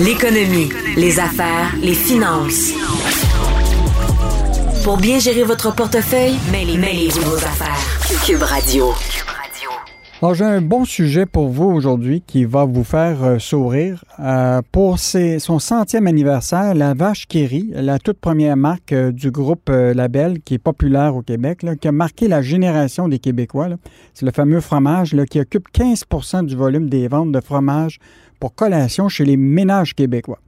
L'économie, les affaires, les finances. Pour bien gérer votre portefeuille, mêlez-vous vos affaires. Cube Radio. Alors, j'ai un bon sujet pour vous aujourd'hui qui va vous faire euh, sourire. Euh, pour ses- son centième anniversaire, la vache Kéry, la toute première marque euh, du groupe euh, Label, qui est populaire au Québec, là, qui a marqué la génération des Québécois. C'est le fameux fromage là, qui occupe 15% du volume des ventes de fromage pour collation chez les ménages québécois.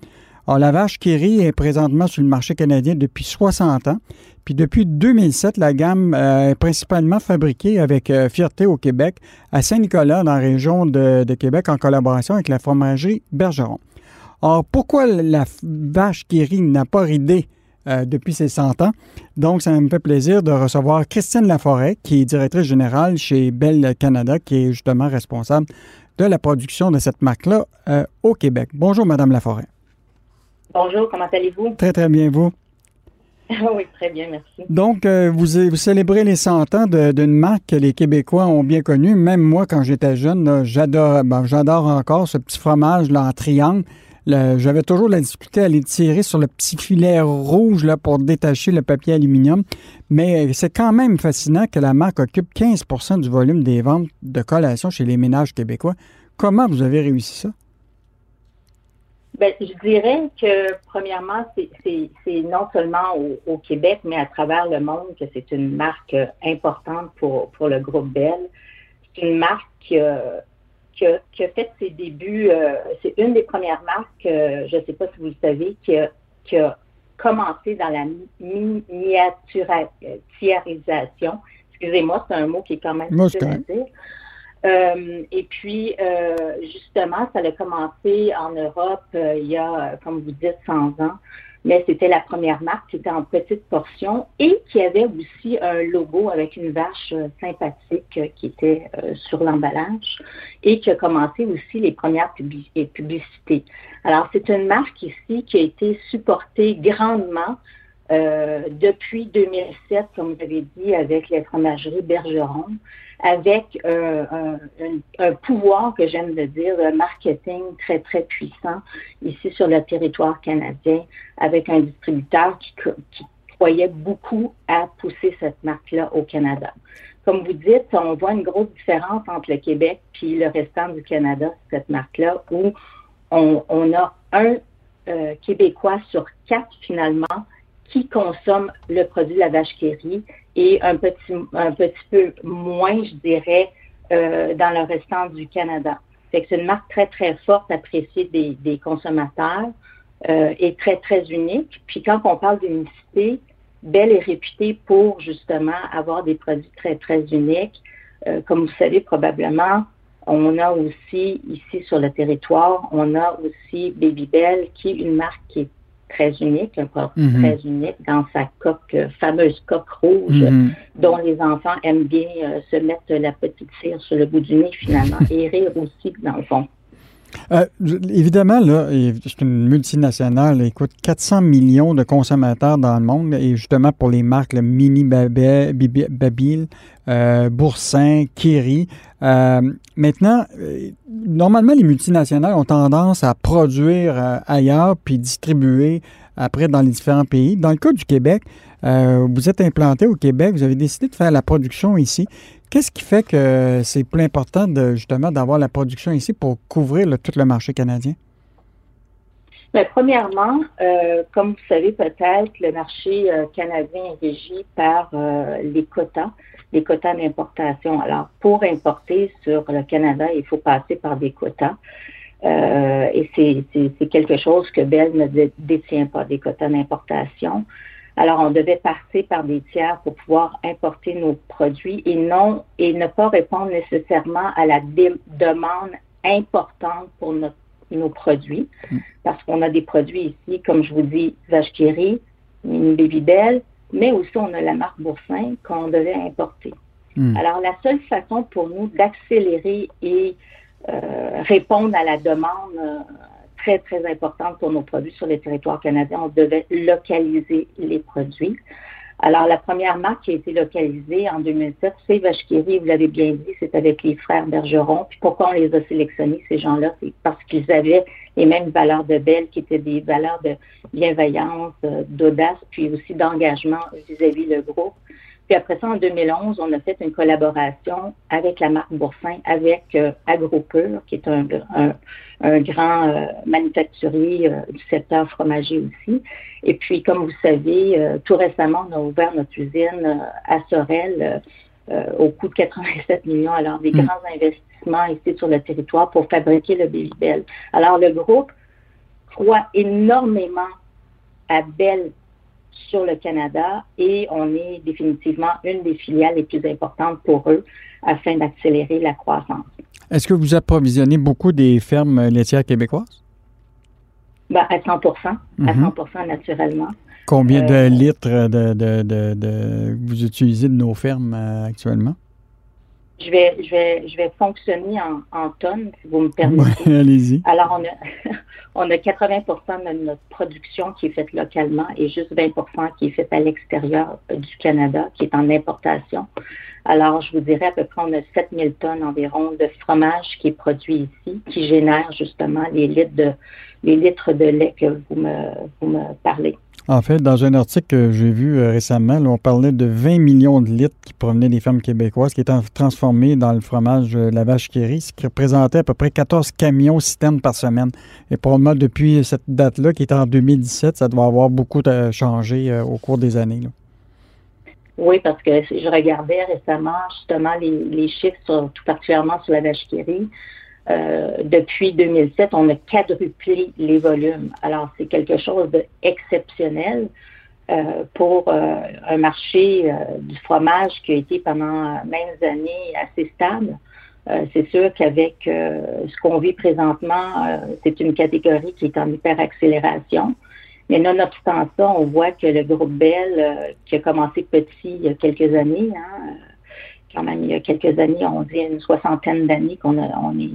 La vache Kéry est présentement sur le marché canadien depuis 60 ans. Puis depuis 2007, la gamme euh, est principalement fabriquée avec euh, fierté au Québec, à Saint-Nicolas, dans la région de, Québec, en collaboration avec la fromagerie Bergeron. Or, pourquoi la vache Kéry n'a pas ridé euh, depuis ses 100 ans? Donc, ça me fait plaisir de recevoir Christine Laforêt, qui est directrice générale chez Bell Canada, qui est justement responsable de la production de cette marque-là euh, au Québec. Bonjour, Madame Laforêt. Bonjour, comment allez-vous? Très, très bien, vous? oui, très bien, merci. Donc, euh, vous, vous célébrez les 100 ans d'une marque que les Québécois ont bien connue. Même moi, quand j'étais jeune, j'adore ben, j'adore encore ce petit fromage là, en triangle. J'avais toujours la difficulté à les tirer sur le petit filet rouge là, pour détacher le papier aluminium. Mais c'est quand même fascinant que la marque occupe 15% du volume des ventes de collations chez les ménages québécois. Comment vous avez réussi ça? Ben, je dirais que, premièrement, c'est- non seulement au, Québec, mais à travers le monde que c'est une marque importante pour, pour le groupe Bell. C'est une marque qui a, qui a- qui a fait ses débuts, euh, c'est une des premières marques, euh, je ne sais pas si vous le savez, qui a, qui a commencé dans la mi- miniaturisation. Excusez-moi, c'est un mot qui est quand même difficile à dire. Euh, et puis, justement, ça a commencé en Europe il y a, comme vous dites, 100 ans. Mais c'était la première marque qui était en petite portion et qui avait aussi un logo avec une vache euh, sympathique euh, qui était euh, sur l'emballage et qui a commencé aussi les premières publicités. Alors, c'est une marque ici qui a été supportée grandement euh, depuis 2007, comme vous avez dit, avec les fromageries Bergeron, avec euh, un, un- un pouvoir que j'aime de dire, de marketing très, très puissant ici sur le territoire canadien, avec un distributeur qui, qui croyait beaucoup à pousser cette marque-là au Canada. Comme vous dites, on voit une grosse différence entre le Québec puis le restant du Canada, cette marque-là, où on, on a un euh, Québécois sur quatre finalement qui consomme le produit de la vache qui et un petit, un petit peu moins, je dirais, euh, dans le restant du Canada. Fait que c'est une marque très, très forte, appréciée des, des consommateurs euh, et très, très unique. Puis quand on parle d'unicité, Bell est réputée pour justement avoir des produits très, très uniques. Euh, comme vous savez probablement, on a aussi ici sur le territoire, on a aussi Baby Bell, qui est une marque qui est très unique, un produit Mhm. très unique dans sa coque, euh, fameuse coque rouge, Mhm. dont les enfants aiment bien euh, se mettre la petite cire sur le bout du nez finalement et rire aussi dans le fond. Euh, évidemment, là, c'est une multinationale, écoute, 400 millions de consommateurs dans le monde, et justement pour les marques Mini Babil, euh, Boursin, Kiri. Euh, maintenant, euh, normalement, les multinationales ont tendance à produire ailleurs puis distribuer après dans les différents pays. Dans le cas du Québec, vous êtes implanté au Québec, vous avez décidé de faire la production ici. Qu'est-ce qui fait que c'est plus important de justement d'avoir la production ici pour couvrir tout le marché canadien? Bien, premièrement, euh, comme vous savez peut-être, le marché euh, canadien est régi par euh, les quotas, les quotas d'importation. Alors, pour importer sur le Canada, il faut passer par des quotas. et c'est quelque chose que Bell ne détient pas, des quotas d'importation. Alors, on devait passer par des tiers pour pouvoir importer nos produits et non et ne pas répondre nécessairement à la demande importante pour nos produits. Mm. Parce qu'on a des produits ici, comme je vous dis, vache qui mini Babybel, mais aussi on a la marque Boursin qu'on devait importer. Mm. Alors, la seule façon pour nous d'accélérer et euh, répondre à la demande euh, très, très importante pour nos produits sur les territoires canadiens. On devait localiser les produits. Alors, la première marque qui a été localisée en 2007, c'est Vachkiri, vous l'avez bien dit, c'est avec les frères Bergeron. Puis pourquoi on les a sélectionnés, ces gens-là? C'est parce qu'ils avaient les mêmes valeurs de belle, qui étaient des valeurs de bienveillance, euh, d'audace, puis aussi d'engagement vis-à-vis le groupe. Puis après ça, en 2011, on a fait une collaboration avec la marque Boursin, avec euh, AgroPure, qui est un, grand euh, manufacturier euh, du secteur fromager aussi. Et puis, comme vous savez, tout récemment, on a ouvert notre usine à Sorel au coût de 87 millions. Alors, des hmm. grands investissements ici sur le territoire pour fabriquer le Babybel. Alors, le groupe croit énormément à Belle sur le Canada et on est définitivement une des filiales les plus importantes pour eux afin d'accélérer la croissance. Est-ce que vous approvisionnez beaucoup des fermes laitières québécoises? Ben, à 100 à 100 mhm. naturellement. Combien de euh, litres de, vous utilisez de nos fermes euh, actuellement? Je vais, je vais, je vais fonctionner en, en tonnes, si vous me permettez. Allez-y. Alors, on a, on a 80% de notre production qui est faite localement et juste 20% qui est faite à l'extérieur du Canada, qui est en importation. Alors, je vous dirais à peu près, on a 7000 tonnes environ de fromage qui est produit ici, qui génère justement les litres de, les litres de lait que vous me, vous me parlez. En fait, dans un article que j'ai vu euh, récemment, on parlait de 20 millions de litres qui provenaient des fermes québécoises qui étaient transformés dans le fromage de euh, la vache qui ce qui représentait à peu près 14 camions citernes par semaine. Et probablement depuis cette date-là, qui est en 2017, ça doit avoir beaucoup euh, changé au cours des années. Oui, parce que je regardais récemment justement les, chiffres, tout particulièrement sur la vache qui euh, depuis 2007, on a quadruplé les volumes. Alors, c'est quelque chose d'exceptionnel euh, pour euh, un marché du fromage qui a été pendant maintes années assez stable. c'est sûr qu'avec ce qu'on vit présentement, c'est une catégorie qui est en hyper-accélération. Mais nonobstant ça, on voit que le groupe Bell, qui a commencé petit il y a quelques années, hein, quand même il y a quelques années, on dit une soixantaine d'années qu'on on est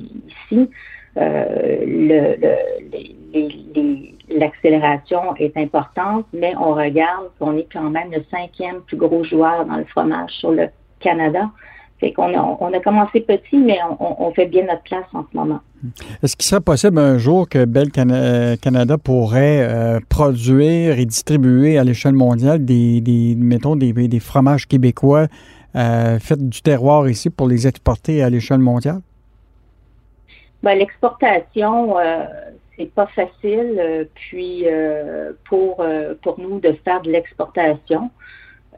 ici. Euh, l'accélération est importante, mais on regarde qu'on est quand même le cinquième plus gros joueur dans le fromage sur le Canada. Fait qu'on a, on a commencé petit, mais on, fait bien notre place en ce moment. Est-ce qu'il serait possible un jour que Bell Canada pourrait euh, produire et distribuer à l'échelle mondiale des, des mettons, des, des fromages québécois euh, faites du terroir ici pour les exporter à l'échelle mondiale? Ben, l'exportation, euh, c'est pas facile. Euh, puis pour pour nous de faire de l'exportation,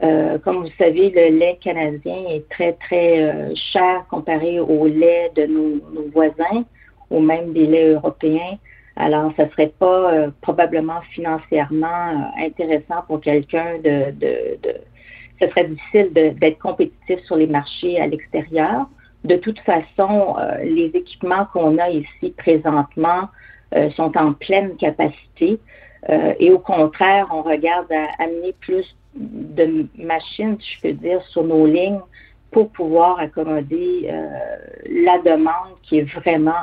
comme vous savez, le lait canadien est très très cher comparé au lait de nos, voisins ou même des laits européens. Alors, ça serait pas probablement financièrement intéressant pour quelqu'un de, de ce serait difficile d'être compétitif sur les marchés à l'extérieur. De toute façon, euh, les équipements qu'on a ici présentement euh, sont en pleine capacité. Euh, et au contraire, on regarde à amener plus de machines, si je peux dire, sur nos lignes pour pouvoir accommoder la demande qui est vraiment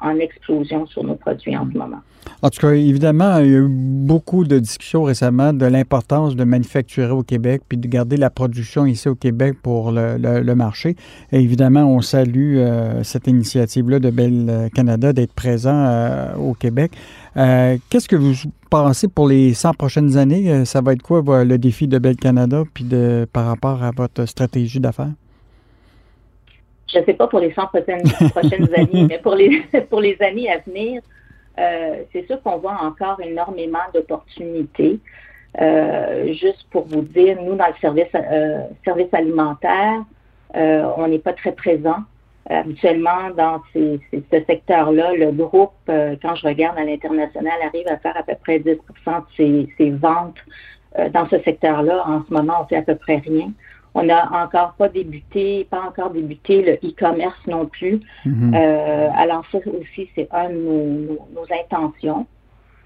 en, en explosion sur nos produits en ce moment. En tout cas, évidemment, il y a eu beaucoup de discussions récemment de l'importance de manufacturer au Québec puis de garder la production ici au Québec pour le, marché. Et évidemment, on salue euh, cette initiative-là de Bell Canada d'être présent euh, au Québec. Euh, qu'est-ce que vous pensez pour les 100 prochaines années? Ça va être quoi le défi de Bell Canada puis de, par rapport à votre stratégie d'affaires? je ne sais pas pour les 100 prochaines, prochaines années, mais pour les, pour les années à venir, euh, c'est sûr qu'on voit encore énormément d'opportunités. Euh, juste pour vous dire, nous, dans le service, euh, service alimentaire, on n'est pas très présent. Habituellement, dans ces, ce secteur-là, le groupe, quand je regarde à l'international, arrive à faire à peu près 10% de ses, ses ventes dans ce secteur-là. En ce moment, on fait à peu près rien. On n'a encore pas débuté, pas encore débuté le e-commerce non plus. Mhm. Euh, alors ça aussi, c'est un de nos, intentions.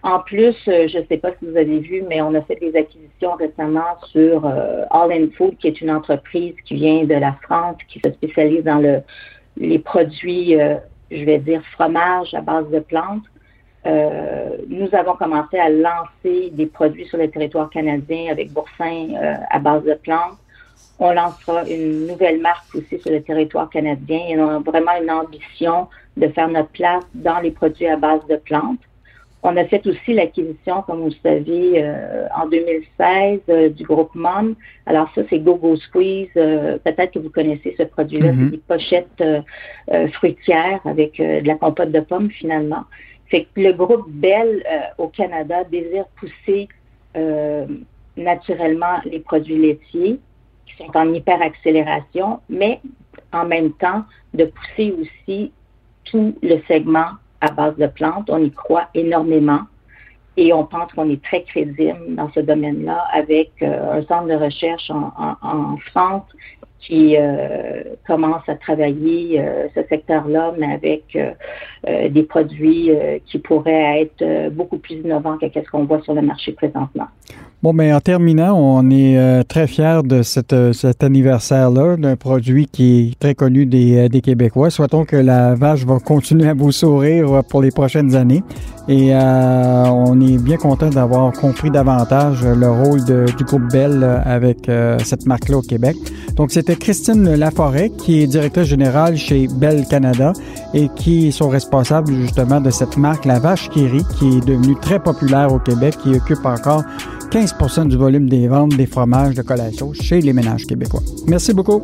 En plus, euh, je ne sais pas si vous avez vu, mais on a fait des acquisitions récemment sur euh, All In Food, qui est une entreprise qui vient de la France, qui se spécialise dans le, les produits, je vais dire, fromage à base de plantes. nous avons commencé à lancer des produits sur le territoire canadien avec boursin à base de plantes. On lancera une nouvelle marque aussi sur le territoire canadien et on a vraiment une ambition de faire notre place dans les produits à base de plantes. On a fait aussi l'acquisition, comme vous le savez, euh, en 2016 euh, du groupe MOM. Alors ça, c'est GoGo Squeeze. Euh, peut-être que vous connaissez ce produit-là. Mm-hmm. C'est des pochettes fruitières avec de la compote de pommes, finalement. C'est que le groupe Bell au Canada désire pousser naturellement les produits laitiers sont en hyperaccélération, mais en même temps de pousser aussi tout le segment à base de plantes. On y croit énormément et on pense qu'on est très crédible dans ce domaine-là avec euh, un centre de recherche en, France qui euh, commence à travailler euh, ce secteur-là, mais avec des produits qui pourraient être beaucoup plus innovants que ce qu'on voit sur le marché présentement. Bon, mais en terminant, on est euh, très fiers de cette, euh, cet anniversaire-là, d'un produit qui est très connu des, euh, des Québécois. Souhaitons que la vache va continuer à vous sourire pour les prochaines années. Et on est bien content d'avoir compris davantage le rôle de, du groupe Bell avec cette marque-là au Québec. Donc, c'était Christine Laforêt, qui est directrice générale chez Bell Canada et qui sont responsables justement de cette marque, la vache qui qui est devenue très populaire au Québec, qui occupe encore 15% du volume des ventes des fromages de collation chez les ménages québécois. Merci beaucoup.